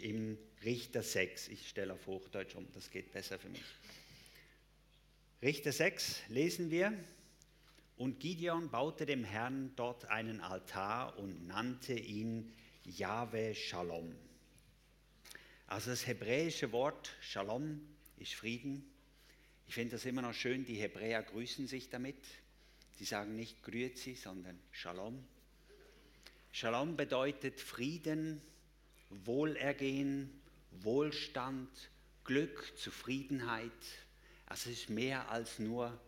ist im Richter 6. Ich stelle auf Hochdeutsch um, das geht besser für mich. Richter 6 lesen wir. Und Gideon baute dem Herrn dort einen Altar und nannte ihn Jahwe Shalom. Also das hebräische Wort Shalom ist Frieden. Ich finde das immer noch schön, die Hebräer grüßen sich damit. Sie sagen nicht Grüezi, sondern Shalom. Shalom bedeutet Frieden, Wohlergehen, Wohlstand, Glück, Zufriedenheit. Es ist mehr als nur,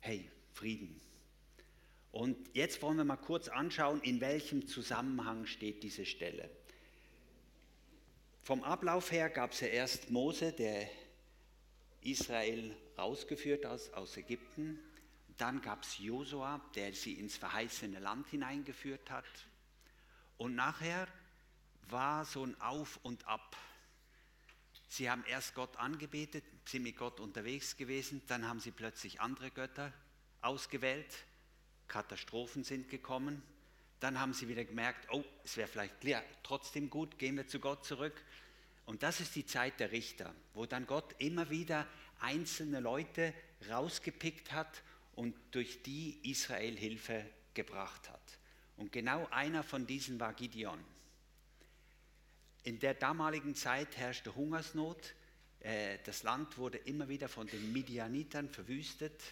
hey, Frieden. Und jetzt wollen wir mal kurz anschauen, in welchem Zusammenhang steht diese Stelle. Vom Ablauf her gab es ja erst Mose, der Israel rausgeführt hat aus Ägypten. Dann gab es Josua, der sie ins verheißene Land hineingeführt hat. Und nachher war so ein Auf und Ab. Sie haben erst Gott angebetet, sind mit Gott unterwegs gewesen, dann haben sie plötzlich andere Götter ausgewählt Katastrophen sind gekommen. Dann haben sie wieder gemerkt, oh, es wäre vielleicht ja, trotzdem gut, gehen wir zu Gott zurück. Und das ist die Zeit der Richter, wo dann Gott immer wieder einzelne Leute rausgepickt hat und durch die Israel Hilfe gebracht hat. Und genau einer von diesen war Gideon. In der damaligen Zeit herrschte Hungersnot. Äh, das Land wurde immer wieder von den Midianitern verwüstet.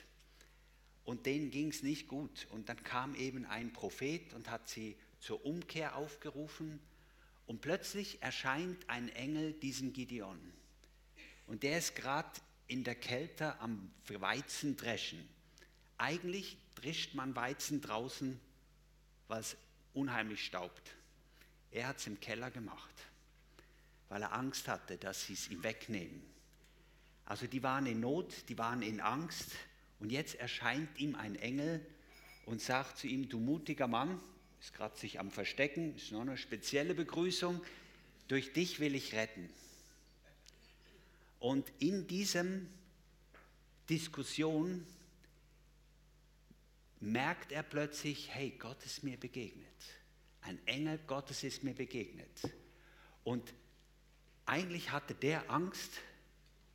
Und denen ging es nicht gut. Und dann kam eben ein Prophet und hat sie zur Umkehr aufgerufen. Und plötzlich erscheint ein Engel diesem Gideon. Und der ist gerade in der Kälte am Weizen dreschen. Eigentlich drischt man Weizen draußen, weil es unheimlich staubt. Er hat es im Keller gemacht, weil er Angst hatte, dass sie es ihm wegnehmen. Also die waren in Not, die waren in Angst und jetzt erscheint ihm ein Engel und sagt zu ihm, du mutiger Mann, ist gerade sich am Verstecken, ist noch eine spezielle Begrüßung, durch dich will ich retten. Und in diesem Diskussion merkt er plötzlich, hey, Gott ist mir begegnet. Ein Engel Gottes ist mir begegnet. Und eigentlich hatte der Angst,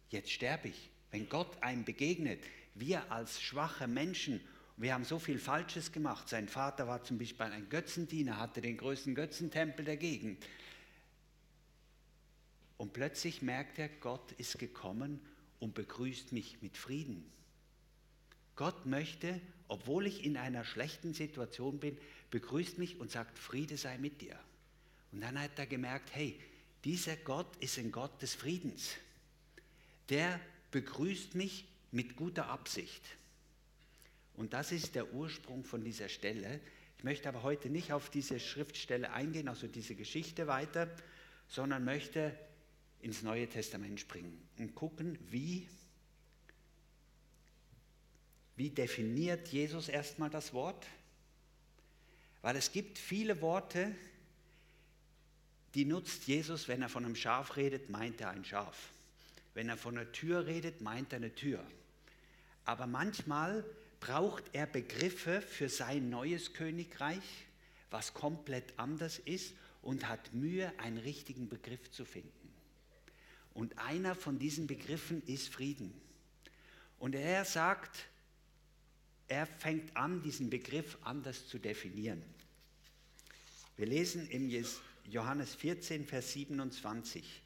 jetzt sterbe ich. Wenn Gott einem begegnet, wir als schwache Menschen, wir haben so viel Falsches gemacht. Sein Vater war zum Beispiel ein Götzendiener, hatte den größten Götzentempel der Gegend. Und plötzlich merkt er, Gott ist gekommen und begrüßt mich mit Frieden. Gott möchte, obwohl ich in einer schlechten Situation bin, begrüßt mich und sagt, Friede sei mit dir. Und dann hat er gemerkt, hey, dieser Gott ist ein Gott des Friedens. Der begrüßt mich mit guter Absicht. Und das ist der Ursprung von dieser Stelle. Ich möchte aber heute nicht auf diese Schriftstelle eingehen, also diese Geschichte weiter, sondern möchte ins Neue Testament springen und gucken, wie, wie definiert Jesus erstmal das Wort. Weil es gibt viele Worte, die nutzt Jesus, wenn er von einem Schaf redet, meint er ein Schaf. Wenn er von einer Tür redet, meint er eine Tür. Aber manchmal braucht er Begriffe für sein neues Königreich, was komplett anders ist und hat Mühe, einen richtigen Begriff zu finden. Und einer von diesen Begriffen ist Frieden. Und er sagt, er fängt an, diesen Begriff anders zu definieren. Wir lesen im Johannes 14, Vers 27.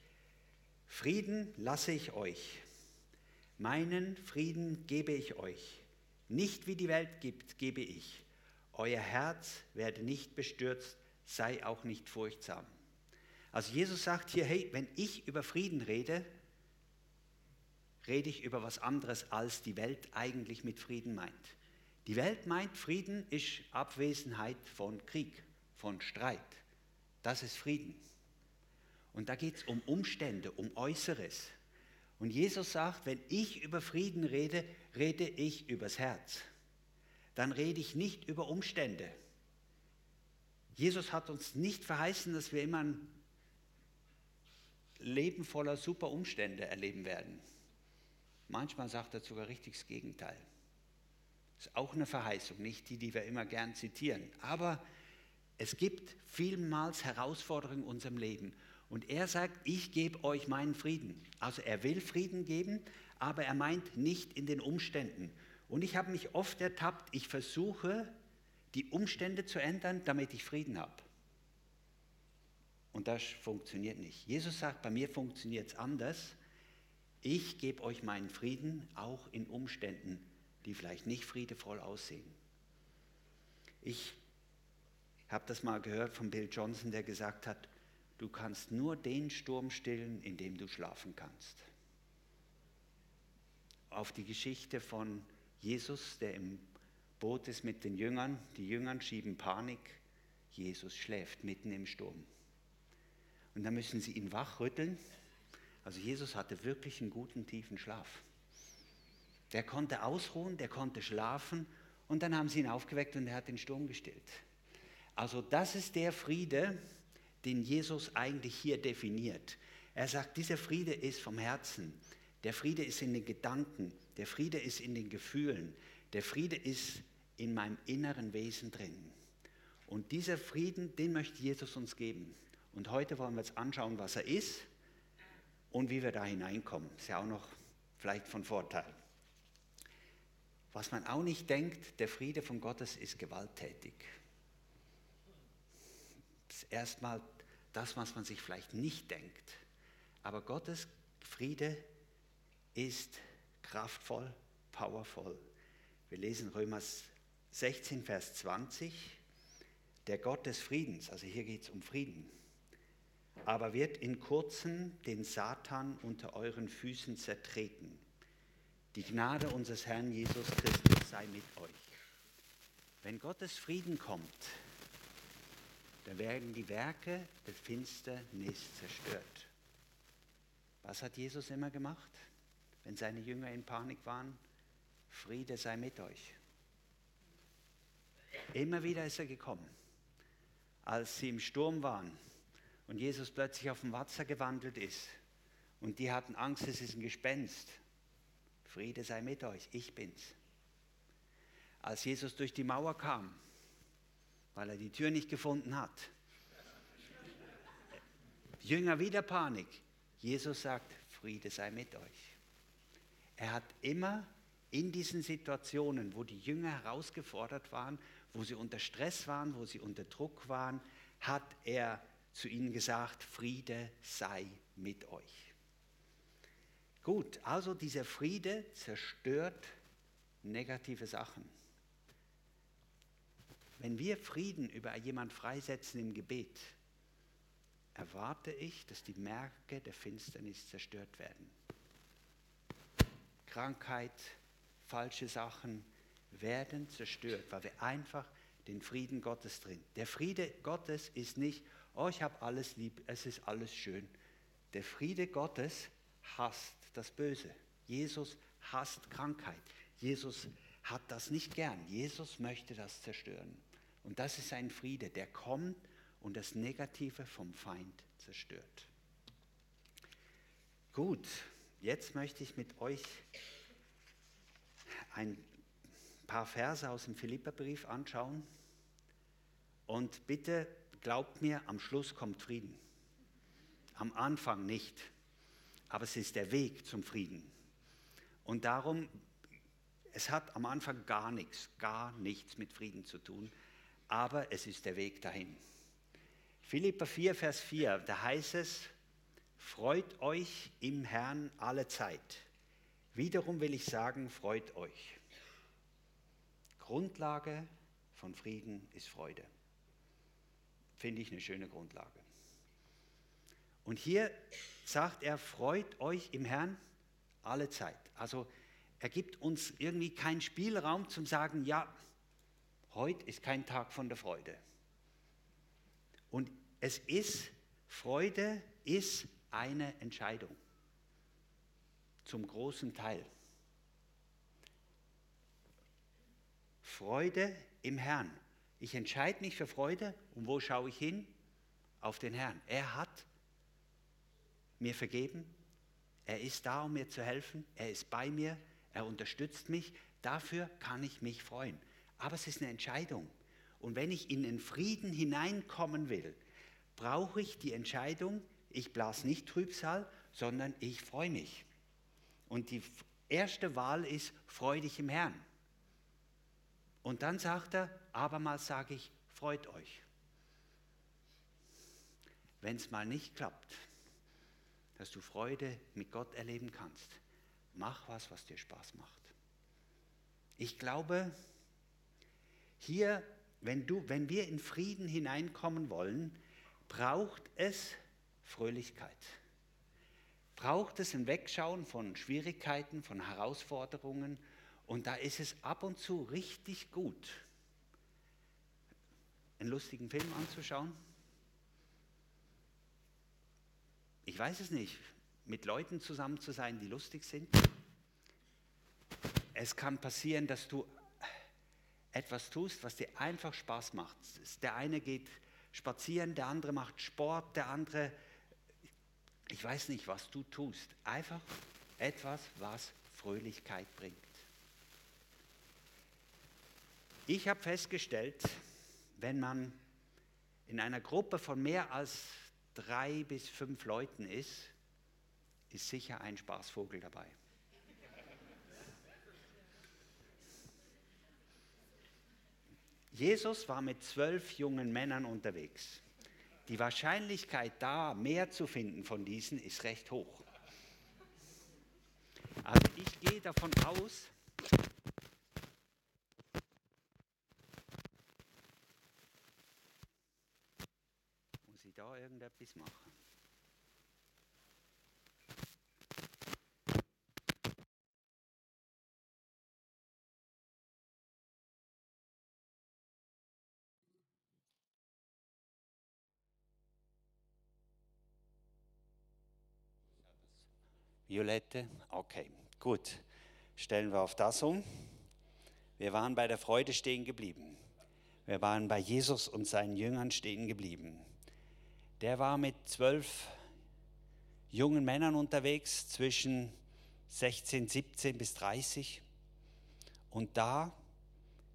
Frieden lasse ich euch, Meinen Frieden gebe ich euch. Nicht wie die Welt gibt, gebe ich. Euer Herz werde nicht bestürzt, sei auch nicht furchtsam. Also Jesus sagt hier, hey, wenn ich über Frieden rede, rede ich über was anderes, als die Welt eigentlich mit Frieden meint. Die Welt meint, Frieden ist Abwesenheit von Krieg, von Streit. Das ist Frieden. Und da geht es um Umstände, um Äußeres. Und Jesus sagt, wenn ich über Frieden rede, rede ich übers Herz. Dann rede ich nicht über Umstände. Jesus hat uns nicht verheißen, dass wir immer ein Leben voller super Umstände erleben werden. Manchmal sagt er sogar richtig das Gegenteil. Das ist auch eine Verheißung, nicht die, die wir immer gern zitieren. Aber es gibt vielmals Herausforderungen in unserem Leben. Und er sagt, ich gebe euch meinen Frieden. Also er will Frieden geben, aber er meint nicht in den Umständen. Und ich habe mich oft ertappt, ich versuche, die Umstände zu ändern, damit ich Frieden habe. Und das funktioniert nicht. Jesus sagt, bei mir funktioniert es anders. Ich gebe euch meinen Frieden auch in Umständen, die vielleicht nicht friedevoll aussehen. Ich habe das mal gehört von Bill Johnson, der gesagt hat, du kannst nur den Sturm stillen, in dem du schlafen kannst. Auf die Geschichte von Jesus, der im Boot ist mit den Jüngern, die Jüngern schieben Panik, Jesus schläft mitten im Sturm. Und dann müssen sie ihn wachrütteln. Also Jesus hatte wirklich einen guten, tiefen Schlaf. Der konnte ausruhen, der konnte schlafen und dann haben sie ihn aufgeweckt und er hat den Sturm gestillt. Also das ist der Friede, den Jesus eigentlich hier definiert. Er sagt, dieser Friede ist vom Herzen, der Friede ist in den Gedanken, der Friede ist in den Gefühlen, der Friede ist in meinem inneren Wesen drin. Und dieser Frieden, den möchte Jesus uns geben. Und heute wollen wir uns anschauen, was er ist und wie wir da hineinkommen. Ist ja auch noch vielleicht von Vorteil. Was man auch nicht denkt, der Friede von Gottes ist gewalttätig. Ist erstmal das, was man sich vielleicht nicht denkt. Aber Gottes Friede ist kraftvoll, powerful. Wir lesen Römer 16, Vers 20. Der Gott des Friedens, also hier geht es um Frieden, aber wird in kurzem den Satan unter euren Füßen zertreten. Die Gnade unseres Herrn Jesus Christus sei mit euch. Wenn Gottes Frieden kommt, dann werden die Werke der Finsternis zerstört. Was hat Jesus immer gemacht, wenn seine Jünger in Panik waren? Friede sei mit euch. Immer wieder ist er gekommen. Als sie im Sturm waren, und Jesus plötzlich auf dem Wasser gewandelt ist und die hatten Angst, es ist ein Gespenst. Friede sei mit euch, ich bin's. Als Jesus durch die Mauer kam, weil er die Tür nicht gefunden hat, Jünger wieder Panik. Jesus sagt, Friede sei mit euch. Er hat immer in diesen Situationen, wo die Jünger herausgefordert waren, wo sie unter Stress waren, wo sie unter Druck waren, hat er zu ihnen gesagt, Friede sei mit euch. Gut, also dieser Friede zerstört negative Sachen. Wenn wir Frieden über jemand freisetzen im Gebet, erwarte ich, dass die Märkte der Finsternis zerstört werden. Krankheit, falsche Sachen werden zerstört, weil wir einfach den Frieden Gottes drin. Der Friede Gottes ist nicht, oh, ich habe alles lieb, es ist alles schön. Der Friede Gottes hasst das Böse. Jesus hasst Krankheit. Jesus hat das nicht gern. Jesus möchte das zerstören. Und das ist ein Friede, der kommt und das Negative vom Feind zerstört. Gut, jetzt möchte ich mit euch ein paar Verse aus dem Philipperbrief anschauen. Und bitte Glaubt mir, am Schluss kommt Frieden. Am Anfang nicht. Aber es ist der Weg zum Frieden. Und darum, es hat am Anfang gar nichts, gar nichts mit Frieden zu tun, aber es ist der Weg dahin. Philippa 4, Vers 4, da heißt es, freut euch im Herrn alle Zeit. Wiederum will ich sagen, freut euch. Grundlage von Frieden ist Freude. Finde ich eine schöne Grundlage. Und hier sagt er, freut euch im Herrn alle Zeit. Also er gibt uns irgendwie keinen Spielraum zum sagen, ja, heute ist kein Tag von der Freude. Und es ist, Freude ist eine Entscheidung. Zum großen Teil. Freude im Herrn. Ich entscheide mich für Freude und wo schaue ich hin? Auf den Herrn. Er hat mir vergeben. Er ist da, um mir zu helfen. Er ist bei mir. Er unterstützt mich. Dafür kann ich mich freuen. Aber es ist eine Entscheidung. Und wenn ich in den Frieden hineinkommen will, brauche ich die Entscheidung, ich blas nicht Trübsal, sondern ich freue mich. Und die erste Wahl ist, freu dich im Herrn. Und dann sagt er, abermals sage ich, freut euch. Wenn es mal nicht klappt, dass du Freude mit Gott erleben kannst, mach was, was dir Spaß macht. Ich glaube, hier, wenn, du, wenn wir in Frieden hineinkommen wollen, braucht es Fröhlichkeit. Braucht es ein Wegschauen von Schwierigkeiten, von Herausforderungen. Und da ist es ab und zu richtig gut, einen lustigen Film anzuschauen. Ich weiß es nicht, mit Leuten zusammen zu sein, die lustig sind. Es kann passieren, dass du etwas tust, was dir einfach Spaß macht. Der eine geht spazieren, der andere macht Sport, der andere, ich weiß nicht, was du tust. Einfach etwas, was Fröhlichkeit bringt. Ich habe festgestellt, wenn man in einer Gruppe von mehr als drei bis fünf Leuten ist, ist sicher ein Spaßvogel dabei. Jesus war mit zwölf jungen Männern unterwegs. Die Wahrscheinlichkeit da, mehr zu finden von diesen, ist recht hoch. Also ich gehe davon aus, muss ich da irgendetwas machen? Violette? Okay, gut. Stellen wir auf das um. Wir waren bei der Freude stehen geblieben. Wir waren bei Jesus und seinen Jüngern stehen geblieben. Der war mit zwölf jungen Männern unterwegs zwischen 16, 17 bis 30. Und da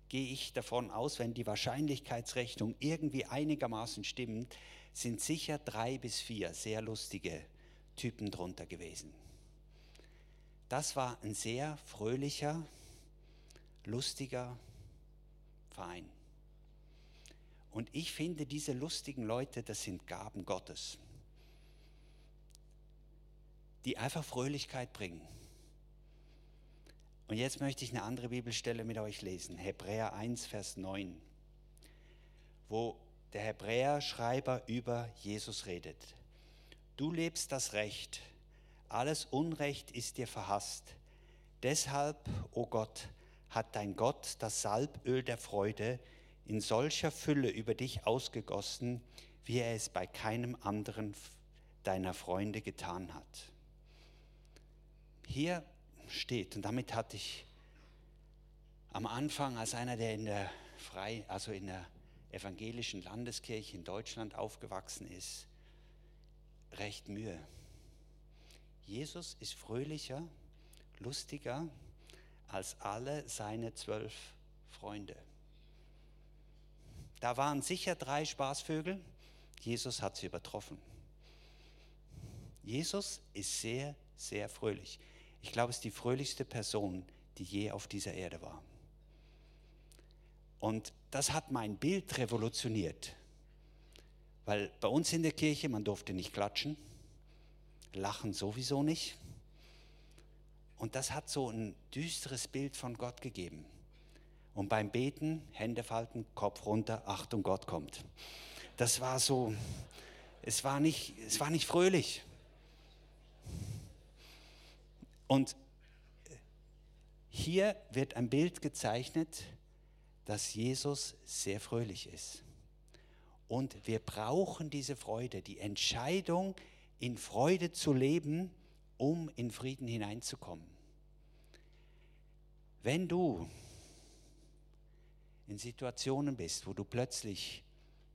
gehe ich davon aus, wenn die Wahrscheinlichkeitsrechnung irgendwie einigermaßen stimmt, sind sicher drei bis vier sehr lustige Typen drunter gewesen. Das war ein sehr fröhlicher, lustiger Verein. Und ich finde, diese lustigen Leute, das sind Gaben Gottes, die einfach Fröhlichkeit bringen. Und jetzt möchte ich eine andere Bibelstelle mit euch lesen, Hebräer 1, Vers 9, wo der Hebräer-Schreiber über Jesus redet. Du lebst das Recht, alles Unrecht ist dir verhasst. Deshalb, o oh Gott, hat dein Gott das Salböl der Freude in solcher Fülle über dich ausgegossen, wie er es bei keinem anderen deiner Freunde getan hat. Hier steht, und damit hatte ich am Anfang als einer, der in der frei, also in der evangelischen Landeskirche in Deutschland aufgewachsen ist, recht Mühe. Jesus ist fröhlicher, lustiger als alle seine zwölf Freunde. Da waren sicher drei Spaßvögel, Jesus hat sie übertroffen. Jesus ist sehr, sehr fröhlich. Ich glaube, es ist die fröhlichste Person, die je auf dieser Erde war. Und das hat mein Bild revolutioniert. Weil bei uns in der Kirche, man durfte nicht klatschen, Lachen sowieso nicht. Und das hat so ein düsteres Bild von Gott gegeben. Und beim Beten, Hände falten, Kopf runter, Achtung, Gott kommt. Das war so, es war nicht, es war nicht fröhlich. Und hier wird ein Bild gezeichnet, dass Jesus sehr fröhlich ist. Und wir brauchen diese Freude, die Entscheidung, in Freude zu leben, um in Frieden hineinzukommen. Wenn du in Situationen bist, wo du plötzlich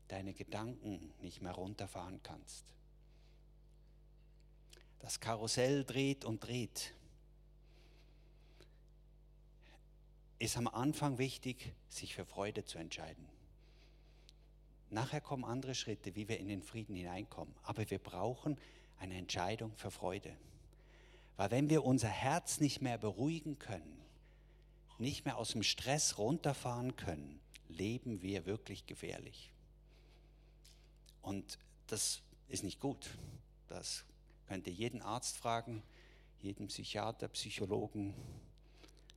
deine Gedanken nicht mehr runterfahren kannst, das Karussell dreht und dreht, ist am Anfang wichtig, sich für Freude zu entscheiden. Nachher kommen andere Schritte, wie wir in den Frieden hineinkommen. Aber wir brauchen eine Entscheidung für Freude. Weil wenn wir unser Herz nicht mehr beruhigen können, nicht mehr aus dem Stress runterfahren können, leben wir wirklich gefährlich. Und das ist nicht gut. Das könnt ihr jeden Arzt fragen, jeden Psychiater, Psychologen,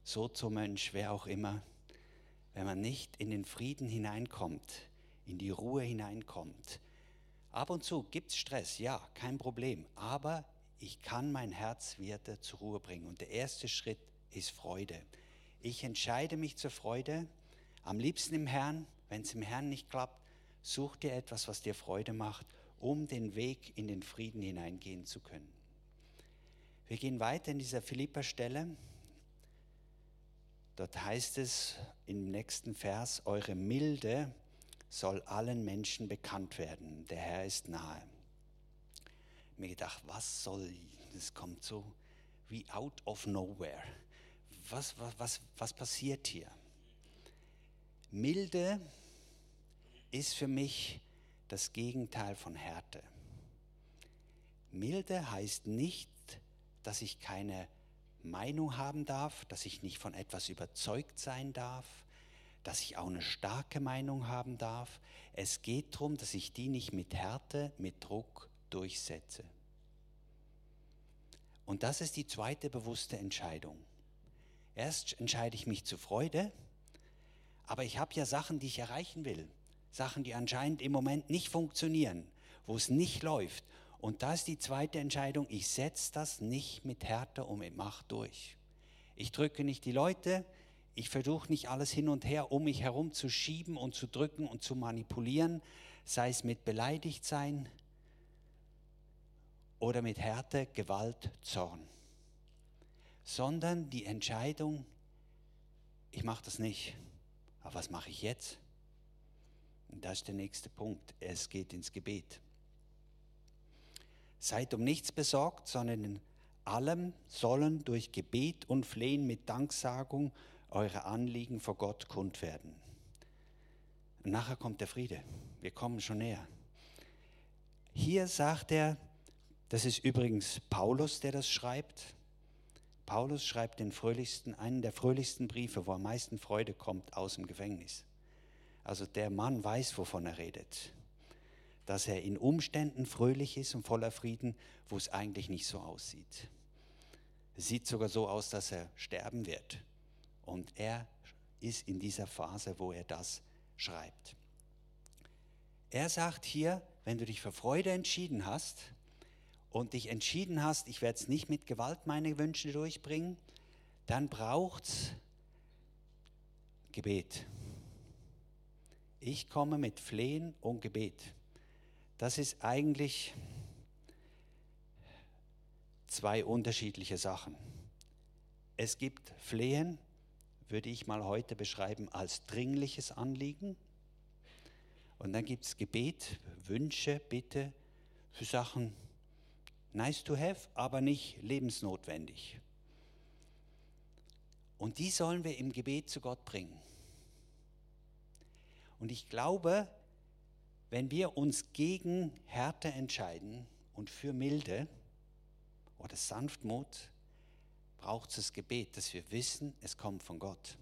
Sozomönch, wer auch immer. Wenn man nicht in den Frieden hineinkommt, in die Ruhe hineinkommt. Ab und zu gibt es Stress, ja, kein Problem. Aber ich kann mein Herz wieder zur Ruhe bringen. Und der erste Schritt ist Freude. Ich entscheide mich zur Freude, am liebsten im Herrn. Wenn es im Herrn nicht klappt, such dir etwas, was dir Freude macht, um den Weg in den Frieden hineingehen zu können. Wir gehen weiter in dieser Philippa-Stelle. Dort heißt es im nächsten Vers, eure Milde soll allen Menschen bekannt werden. Der Herr ist nahe. Mir gedacht, was soll, das kommt so wie out of nowhere. Was, was, was, was passiert hier? Milde ist für mich das Gegenteil von Härte. Milde heißt nicht, dass ich keine Meinung haben darf, dass ich nicht von etwas überzeugt sein darf, dass ich auch eine starke Meinung haben darf. Es geht darum, dass ich die nicht mit Härte, mit Druck durchsetze. Und das ist die zweite bewusste Entscheidung. Erst entscheide ich mich zu Freude, aber ich habe ja Sachen, die ich erreichen will. Sachen, die anscheinend im Moment nicht funktionieren, wo es nicht läuft. Und da ist die zweite Entscheidung, ich setze das nicht mit Härte und mit Macht durch. Ich drücke nicht die Leute, ich versuche nicht alles hin und her um mich herum zu schieben und zu drücken und zu manipulieren, sei es mit beleidigt sein oder mit Härte, Gewalt, Zorn. Sondern die Entscheidung, ich mache das nicht. Aber was mache ich jetzt? Und das ist der nächste Punkt. Es geht ins Gebet. Seid um nichts besorgt, sondern in allem sollen durch Gebet und Flehen mit Danksagung eure Anliegen vor Gott kund werden. Und nachher kommt der Friede. Wir kommen schon näher. Hier sagt er, das ist übrigens Paulus, der das schreibt. Paulus schreibt den fröhlichsten, einen der fröhlichsten Briefe, wo am meisten Freude kommt aus dem Gefängnis. Also der Mann weiß, wovon er redet. Dass er in Umständen fröhlich ist und voller Frieden, wo es eigentlich nicht so aussieht. Es sieht sogar so aus, dass er sterben wird. Und er ist in dieser Phase, wo er das schreibt. Er sagt hier, wenn du dich für Freude entschieden hast und dich entschieden hast, ich werde es nicht mit Gewalt meine Wünsche durchbringen, dann braucht es Gebet. Ich komme mit Flehen und Gebet. Das ist eigentlich zwei unterschiedliche Sachen. Es gibt Flehen würde ich mal heute beschreiben als dringliches Anliegen. Und dann gibt es Gebet, Wünsche, Bitte für Sachen nice to have, aber nicht lebensnotwendig. Und die sollen wir im Gebet zu Gott bringen. Und ich glaube, wenn wir uns gegen Härte entscheiden und für Milde oder Sanftmut, braucht es das Gebet, dass wir wissen, es kommt von Gott.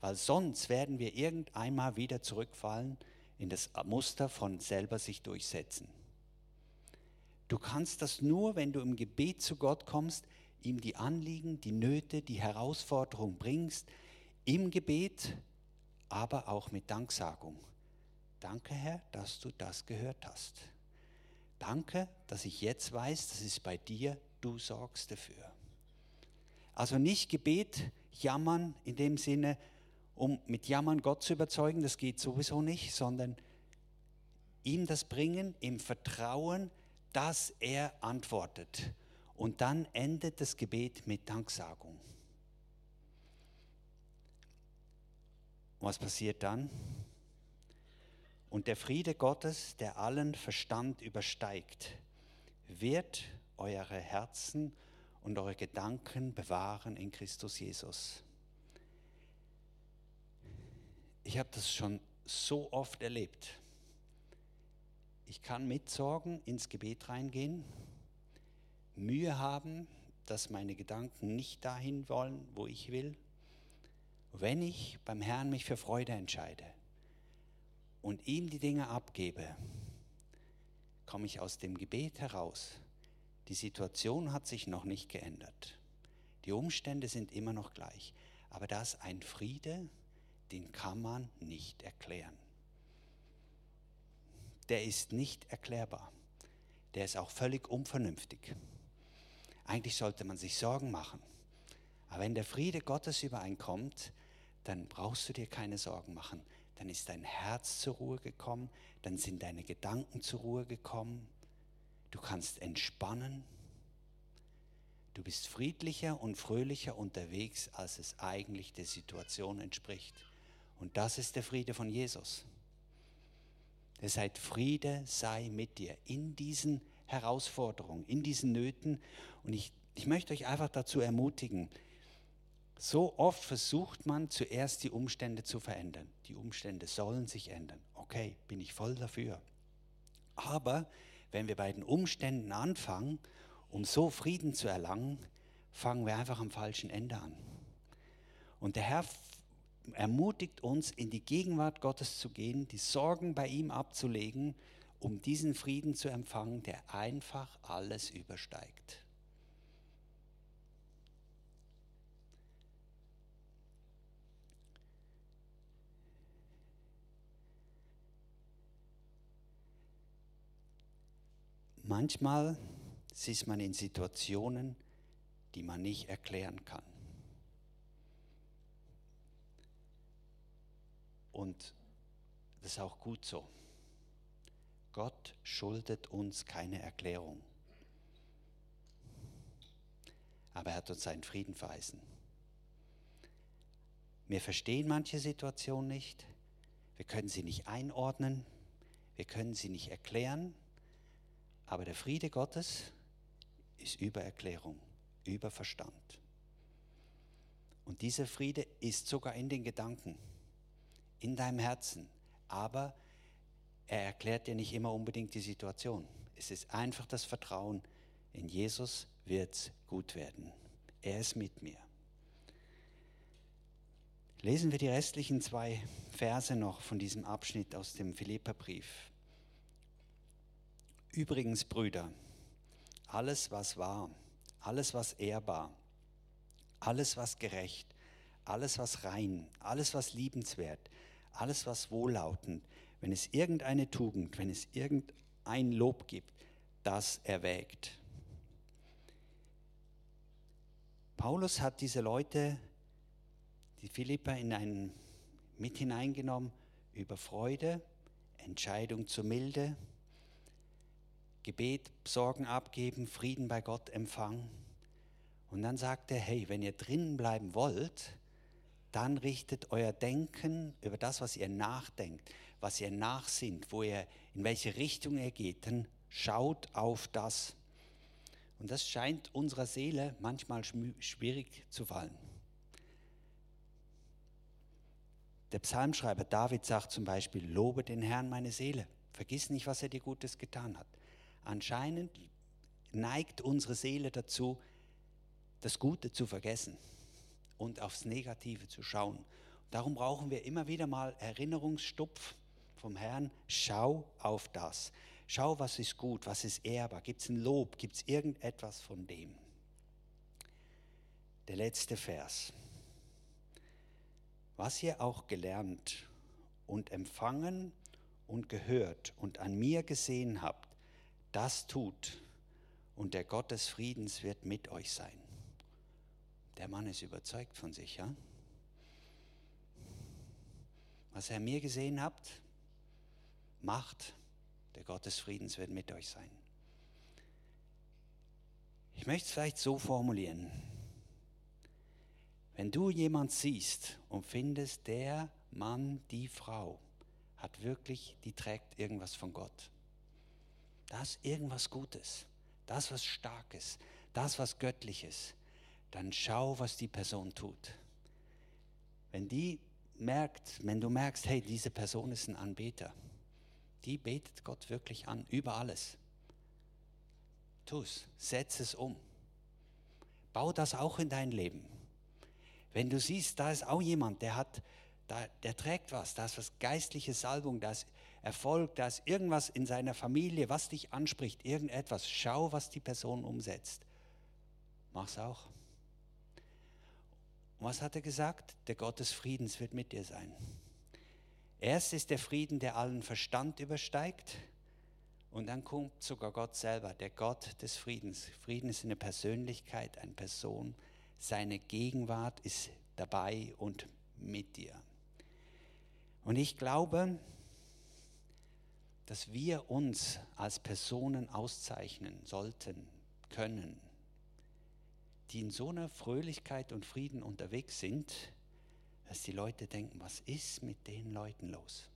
Weil sonst werden wir irgendeinmal wieder zurückfallen in das Muster von selber sich durchsetzen. Du kannst das nur, wenn du im Gebet zu Gott kommst, ihm die Anliegen, die Nöte, die Herausforderung bringst, im Gebet, aber auch mit Danksagung. Danke, Herr, dass du das gehört hast. Danke, dass ich jetzt weiß, das ist bei dir, du sorgst dafür. Also nicht Gebet, jammern in dem Sinne, um mit Jammern Gott zu überzeugen, das geht sowieso nicht, sondern ihm das bringen im Vertrauen, dass er antwortet. Und dann endet das Gebet mit Danksagung. Was passiert dann? Und der Friede Gottes, der allen Verstand übersteigt, wird eure Herzen und eure Gedanken bewahren in Christus Jesus. Ich habe das schon so oft erlebt, Ich kann mit Sorgen ins Gebet reingehen, Mühe haben, dass meine Gedanken nicht dahin wollen, wo ich will. Wenn ich beim Herrn mich für Freude entscheide und ihm die Dinge abgebe, komme ich aus dem Gebet heraus. Die Situation hat sich noch nicht geändert. Die Umstände sind immer noch gleich. Aber da ist ein Friede, den kann man nicht erklären. Der ist nicht erklärbar. Der ist auch völlig unvernünftig. Eigentlich sollte man sich Sorgen machen. Aber wenn der Friede Gottes übereinkommt, dann brauchst du dir keine Sorgen machen. Dann ist dein Herz zur Ruhe gekommen, dann sind deine Gedanken zur Ruhe gekommen. Du kannst entspannen. Du bist friedlicher und fröhlicher unterwegs, als es eigentlich der Situation entspricht. Und das ist der Friede von Jesus. Er sagt, Friede sei mit dir in diesen Herausforderungen, in diesen Nöten. Und ich, ich möchte euch einfach dazu ermutigen, so oft versucht man zuerst die Umstände zu verändern. Die Umstände sollen sich ändern. Okay, bin ich voll dafür. Aber wenn wir bei den Umständen anfangen um so Frieden zu erlangen, fangen wir einfach am falschen Ende an. Und der Herr ermutigt uns, in die Gegenwart Gottes zu gehen, die Sorgen bei ihm abzulegen, um diesen Frieden zu empfangen, der einfach alles übersteigt. Manchmal ist man in Situationen, die man nicht erklären kann. Und das ist auch gut so. Gott schuldet uns keine Erklärung. Aber er hat uns seinen Frieden verheißen. Wir verstehen manche Situationen nicht. Wir können sie nicht einordnen. Wir können sie nicht erklären. Aber der Friede Gottes ist über Erklärung, über Verstand. Und dieser Friede ist sogar in den Gedanken, in deinem Herzen. Aber er erklärt dir nicht immer unbedingt die Situation. Es ist einfach das Vertrauen, in Jesus wird es gut werden. Er ist mit mir. Lesen wir die restlichen zwei Verse noch von diesem Abschnitt aus dem Philipperbrief. Übrigens, Brüder, alles, was wahr, alles, was ehrbar, alles, was gerecht, alles, was rein, alles, was liebenswert, alles, was wohllautend, wenn es irgendeine Tugend, wenn es irgendein Lob gibt, das erwägt. Paulus hat diese Leute, die Philippa, in einen mit hineingenommen über Freude, Entscheidung zur Milde, Gebet, Sorgen abgeben, Frieden bei Gott empfangen. Und dann sagt er, hey, wenn ihr drinnen bleiben wollt, dann richtet euer Denken über das, was ihr nachdenkt, was ihr nachsinnt, wo ihr, in welche Richtung ihr geht, dann schaut auf das. Und das scheint unserer Seele manchmal schwierig zu fallen. Der Psalmschreiber David sagt zum Beispiel, lobe den Herrn meine Seele, vergiss nicht, was er dir Gutes getan hat. Anscheinend neigt unsere Seele dazu, das Gute zu vergessen und aufs Negative zu schauen. Darum brauchen wir immer wieder mal Erinnerungsstupf vom Herrn. Schau auf das. Schau, was ist gut, was ist ehrbar. Gibt es ein Lob? Gibt es irgendetwas von dem? Der letzte Vers. Was ihr auch gelernt und empfangen und gehört und an mir gesehen habt, das tut und der Gott des Friedens wird mit euch sein. Der Mann ist überzeugt von sich, ja? Was ihr mir gesehen habt, macht, der Gott des Friedens wird mit euch sein. Ich möchte es vielleicht so formulieren. Wenn du jemand siehst und findest, der Mann, die Frau hat wirklich, die trägt irgendwas von Gott das irgendwas Gutes, das was Starkes, das was Göttliches, dann schau, was die Person tut. Wenn die merkt, wenn du merkst, hey, diese Person ist ein Anbeter, die betet Gott wirklich an, über alles. Tu es, setz es um. Bau das auch in dein Leben. Wenn du siehst, da ist auch jemand, der hat, da, der trägt was, da ist was geistliche Salbung, da ist Erfolg, da ist irgendwas in seiner Familie, was dich anspricht, irgendetwas. Schau, was die Person umsetzt. Mach's auch. Und was hat er gesagt? Der Gott des Friedens wird mit dir sein. Erst ist der Frieden, der allen Verstand übersteigt. Und dann kommt sogar Gott selber, der Gott des Friedens. Frieden ist eine Persönlichkeit, eine Person. Seine Gegenwart ist dabei und mit dir. Und ich glaube, dass wir uns als Personen auszeichnen sollten, können, die in so einer Fröhlichkeit und Frieden unterwegs sind, dass die Leute denken, was ist mit den Leuten los?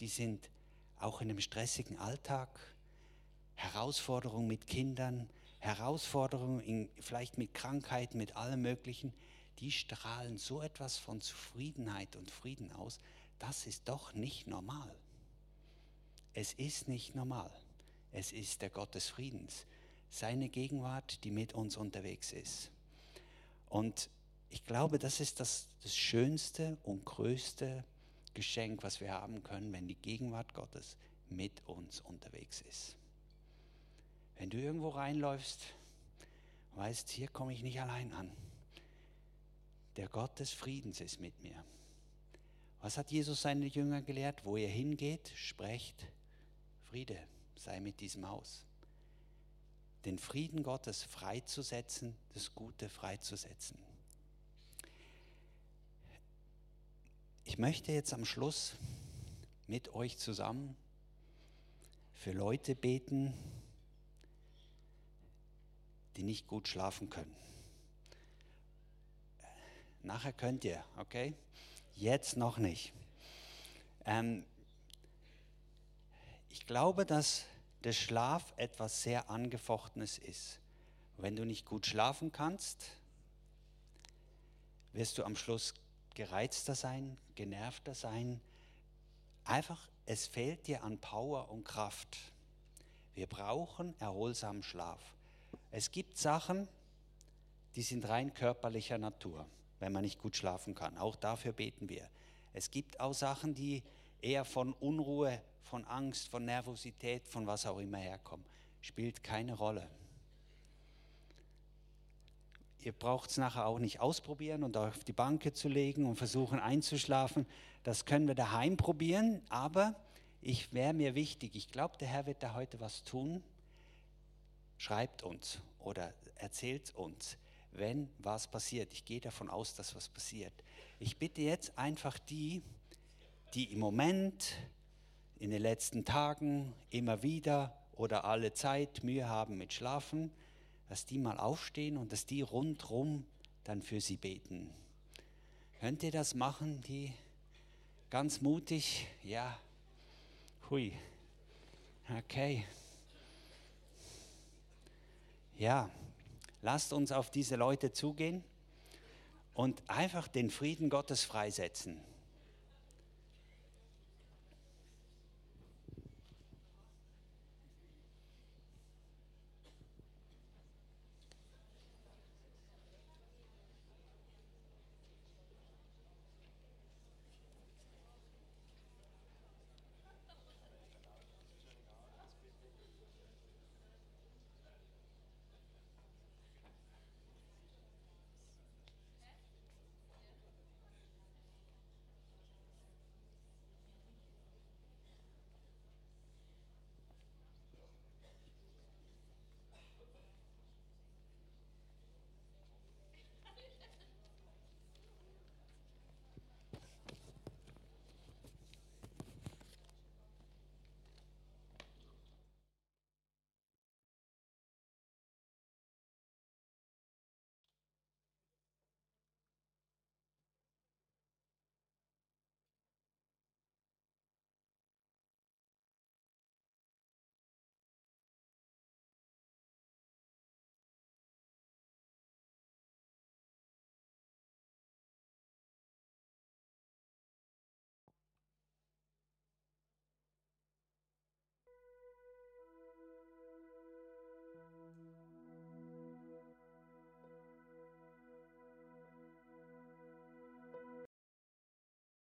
Die sind auch in einem stressigen Alltag, Herausforderungen mit Kindern, Herausforderungen in, vielleicht mit Krankheiten, mit allem Möglichen, die strahlen so etwas von Zufriedenheit und Frieden aus. Das ist doch nicht normal. Es ist nicht normal. Es ist der Gott des Friedens seine Gegenwart, die mit uns unterwegs ist. Und ich glaube, das ist das, das schönste und größte Geschenk, was wir haben können, wenn die Gegenwart Gottes mit uns unterwegs ist. Wenn du irgendwo reinläufst, weißt, hier komme ich nicht allein an. Der Gott des Friedens ist mit mir. Was hat Jesus seine Jünger gelehrt? Wo ihr hingeht, sprecht, Friede sei mit diesem Haus den Frieden Gottes freizusetzen, das Gute freizusetzen. Ich möchte jetzt am Schluss mit euch zusammen für Leute beten, die nicht gut schlafen können. Nachher könnt ihr, okay? Jetzt noch nicht. Ähm, ich glaube, dass der Schlaf etwas sehr Angefochtenes ist. Wenn du nicht gut schlafen kannst, wirst du am Schluss gereizter sein, genervter sein. Einfach, es fehlt dir an Power und Kraft. Wir brauchen erholsamen Schlaf. Es gibt Sachen, die sind rein körperlicher Natur, wenn man nicht gut schlafen kann. Auch dafür beten wir. Es gibt auch Sachen, die eher von Unruhe von Angst, von Nervosität, von was auch immer herkommen. Spielt keine Rolle. Ihr braucht es nachher auch nicht ausprobieren und auf die Bank zu legen und versuchen einzuschlafen. Das können wir daheim probieren, aber ich wäre mir wichtig, ich glaube, der Herr wird da heute was tun. Schreibt uns oder erzählt uns, wenn was passiert. Ich gehe davon aus, dass was passiert. Ich bitte jetzt einfach die, die im Moment in den letzten Tagen immer wieder oder alle Zeit Mühe haben mit Schlafen, dass die mal aufstehen und dass die rundrum dann für sie beten. Könnt ihr das machen, die ganz mutig? Ja. Hui. Okay. Ja, lasst uns auf diese Leute zugehen und einfach den Frieden Gottes freisetzen.